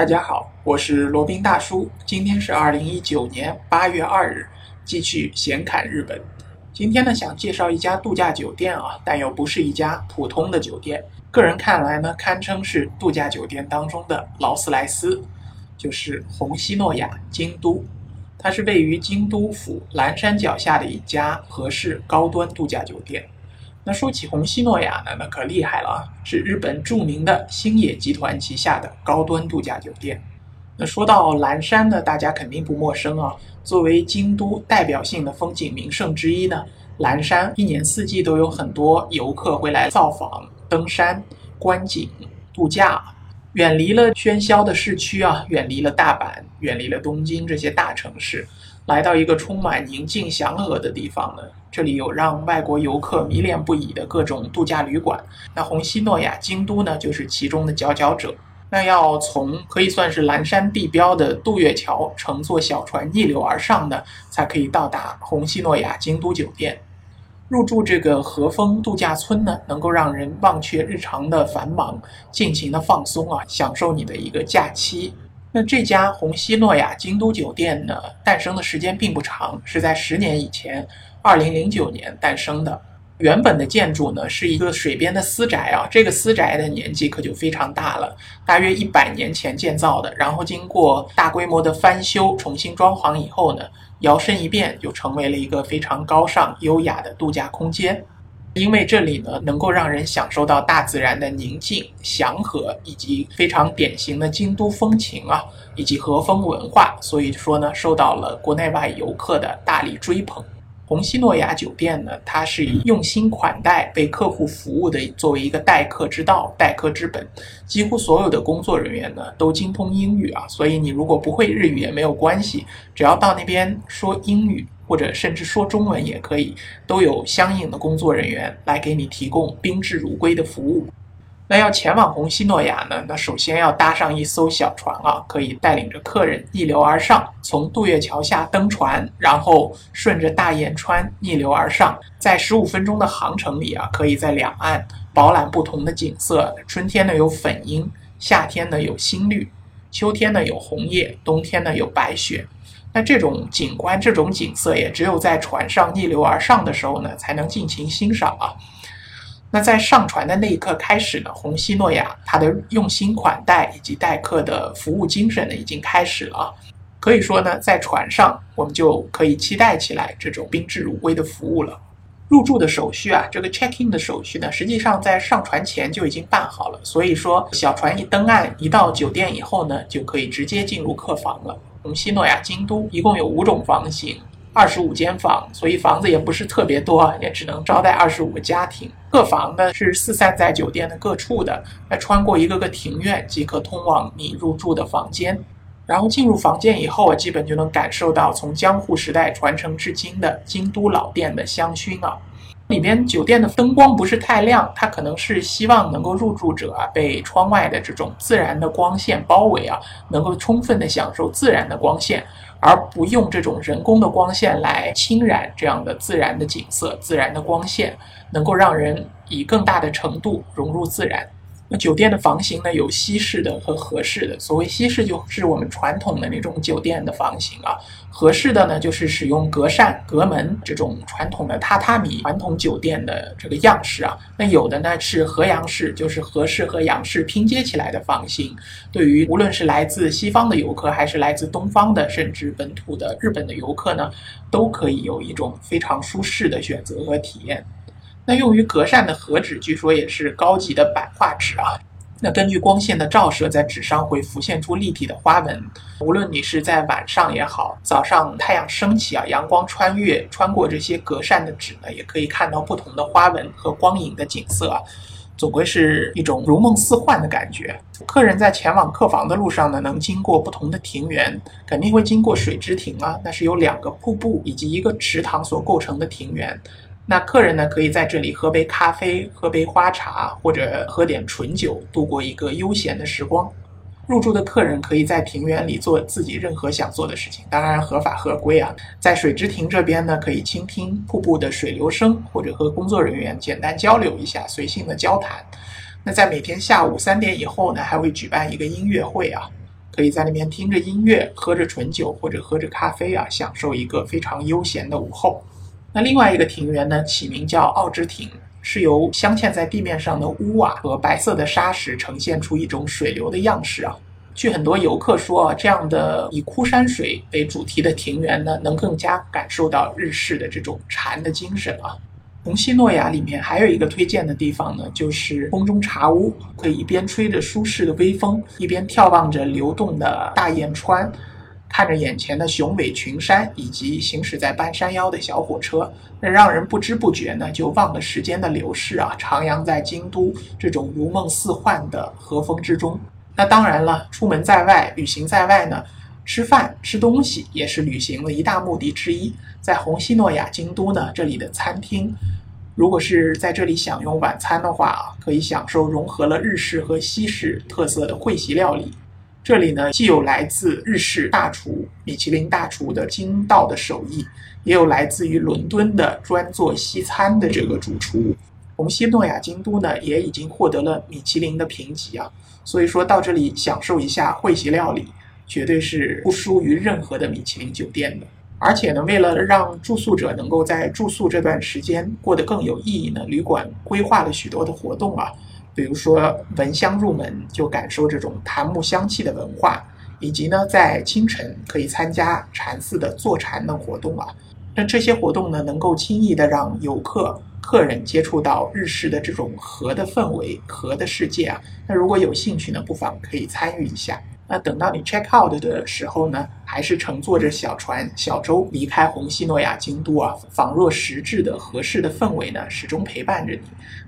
大家好，我是罗宾大叔。今天是二零一九年八月二日，继续闲侃日本。今天呢，想介绍一家度假酒店啊，但又不是一家普通的酒店。个人看来呢，堪称是度假酒店当中的劳斯莱斯，就是红西诺雅京都。它是位于京都府岚山脚下的一家和式高端度假酒店。那说起虹夕诺雅呢，那可厉害了啊，是日本著名的星野集团旗下的高端度假酒店。那说到岚山呢，大家肯定不陌生啊。作为京都代表性的风景名胜之一呢，岚山一年四季都有很多游客会来造访、登山、观景、度假。远离了喧嚣的市区啊，远离了大阪，远离了东京这些大城市，来到一个充满宁静祥和的地方呢。这里有让外国游客迷恋不已的各种度假旅馆，那虹夕诺雅京都呢，就是其中的佼佼者。那要从可以算是蓝山地标的渡月桥乘坐小船逆流而上呢，才可以到达虹夕诺雅京都酒店。入住这个和风度假村呢，能够让人忘却日常的繁忙，尽情的放松啊，享受你的一个假期。那这家虹夕诺雅京都酒店呢，诞生的时间并不长，是在十年以前，二零零九年诞生的。原本的建筑呢是一个水边的私宅啊，这个私宅的年纪可就非常大了，大约一百年前建造的。然后经过大规模的翻修、重新装潢以后呢，摇身一变就成为了一个非常高尚、优雅的度假空间。因为这里呢能够让人享受到大自然的宁静、祥和，以及非常典型的京都风情啊，以及和风文化，所以说呢受到了国内外游客的大力追捧。红西诺雅酒店呢，它是以用心款待、为客户服务的作为一个待客之道、待客之本。几乎所有的工作人员呢都精通英语啊，所以你如果不会日语也没有关系，只要到那边说英语或者甚至说中文也可以，都有相应的工作人员来给你提供宾至如归的服务。那要前往红西诺雅呢？那首先要搭上一艘小船啊，可以带领着客人逆流而上，从渡月桥下登船，然后顺着大雁川逆流而上，在十五分钟的航程里啊，可以在两岸饱览不同的景色。春天呢有粉樱，夏天呢有新绿，秋天呢有红叶，冬天呢有白雪。那这种景观、这种景色也只有在船上逆流而上的时候呢，才能尽情欣赏啊。那在上船的那一刻开始呢，虹夕诺亚它的用心款待以及待客的服务精神呢，已经开始了。可以说呢，在船上我们就可以期待起来这种宾至如归的服务了。入住的手续啊，这个 check in 的手续呢，实际上在上船前就已经办好了。所以说，小船一登岸，一到酒店以后呢，就可以直接进入客房了。红西诺雅京都一共有五种房型。二十五间房，所以房子也不是特别多，也只能招待二十五个家庭。各房呢是四散在酒店的各处的，那穿过一个个庭院即可通往你入住的房间。然后进入房间以后啊，基本就能感受到从江户时代传承至今的京都老店的香薰啊。里面酒店的灯光不是太亮，它可能是希望能够入住者啊被窗外的这种自然的光线包围啊，能够充分的享受自然的光线。而不用这种人工的光线来侵染这样的自然的景色，自然的光线能够让人以更大的程度融入自然。那酒店的房型呢，有西式的和合适的。所谓西式，就是我们传统的那种酒店的房型啊；合适的呢，就是使用隔扇、隔门这种传统的榻榻米传统酒店的这个样式啊。那有的呢是和洋式，就是和式和洋式拼接起来的房型。对于无论是来自西方的游客，还是来自东方的，甚至本土的日本的游客呢，都可以有一种非常舒适的选择和体验。那用于隔扇的和纸，据说也是高级的版画纸啊。那根据光线的照射，在纸上会浮现出立体的花纹。无论你是在晚上也好，早上太阳升起啊，阳光穿越穿过这些隔扇的纸呢，也可以看到不同的花纹和光影的景色啊，总归是一种如梦似幻的感觉。客人在前往客房的路上呢，能经过不同的庭园，肯定会经过水之庭啊，那是由两个瀑布以及一个池塘所构成的庭园。那客人呢，可以在这里喝杯咖啡、喝杯花茶，或者喝点纯酒，度过一个悠闲的时光。入住的客人可以在庭园里做自己任何想做的事情，当然合法合规啊。在水之亭这边呢，可以倾听瀑布的水流声，或者和工作人员简单交流一下，随性的交谈。那在每天下午三点以后呢，还会举办一个音乐会啊。可以在那边听着音乐，喝着纯酒或者喝着咖啡啊，享受一个非常悠闲的午后。那另外一个庭园呢，起名叫奥之庭，是由镶嵌在地面上的屋瓦和白色的沙石呈现出一种水流的样式啊。据很多游客说啊，这样的以枯山水为主题的庭园呢，能更加感受到日式的这种禅的精神啊。红西诺亚里面还有一个推荐的地方呢，就是空中茶屋，可以一边吹着舒适的微风，一边眺望着流动的大雁川。看着眼前的雄伟群山以及行驶在半山腰的小火车，那让人不知不觉呢就忘了时间的流逝啊，徜徉在京都这种如梦似幻的和风之中。那当然了，出门在外、旅行在外呢，吃饭吃东西也是旅行的一大目的之一。在红西诺亚京都呢，这里的餐厅，如果是在这里享用晚餐的话啊，可以享受融合了日式和西式特色的会席料理。这里呢，既有来自日式大厨米其林大厨的精道的手艺，也有来自于伦敦的专做西餐的这个主厨。红西诺亚京都呢，也已经获得了米其林的评级啊，所以说到这里享受一下会席料理，绝对是不输于任何的米其林酒店的。而且呢，为了让住宿者能够在住宿这段时间过得更有意义呢，旅馆规划了许多的活动啊。比如说闻香入门，就感受这种檀木香气的文化，以及呢，在清晨可以参加禅寺的坐禅等活动啊。那这些活动呢，能够轻易的让游客、客人接触到日式的这种和的氛围、和的世界啊。那如果有兴趣呢，不妨可以参与一下。那等到你 check out 的时候呢，还是乘坐着小船、小舟离开红西诺亚京都啊，仿若实质的合适的氛围呢，始终陪伴着你。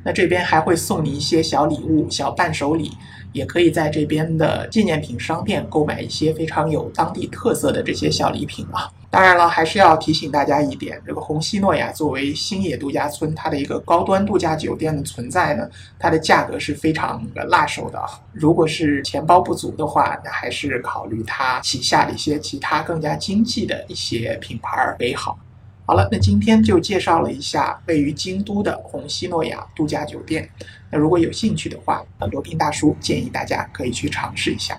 那这边还会送你一些小礼物、小伴手礼，也可以在这边的纪念品商店购买一些非常有当地特色的这些小礼品啊。当然了，还是要提醒大家一点，这个红西诺亚作为星野度假村，它的一个高端度假酒店的存在呢，它的价格是非常的辣手的。如果是钱包不足的话，那还是考虑它旗下的一些其他更加经济的一些品牌为好。好了，那今天就介绍了一下位于京都的红西诺亚度假酒店。那如果有兴趣的话，罗宾大叔建议大家可以去尝试一下。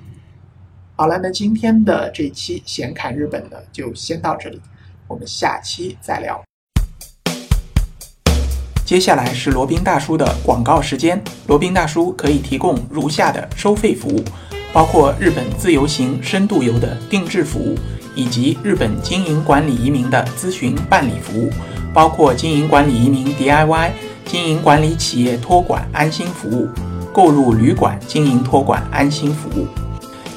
好了，那今天的这期闲侃日本呢，就先到这里，我们下期再聊。接下来是罗宾大叔的广告时间。罗宾大叔可以提供如下的收费服务，包括日本自由行、深度游的定制服务，以及日本经营管理移民的咨询办理服务，包括经营管理移民 DIY、经营管理企业托管安心服务、购入旅馆经营托管安心服务。